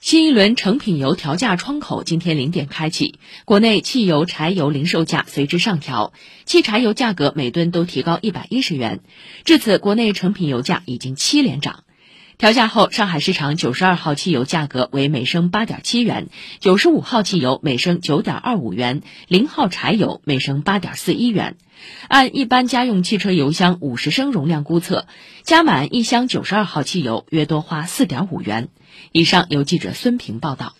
新一轮成品油调价窗口今天零点开启，国内汽油、柴油零售价随之上调，汽柴油价格每吨都提高一百一十元。至此，国内成品油价已经七连涨。调价后，上海市场九十二号汽油价格为每升八点七元，九十五号汽油每升九点二五元，零号柴油每升八点四一元。按一般家用汽车油箱五十升容量估测，加满一箱九十二号汽油约多花四点五元。以上由记者孙平报道。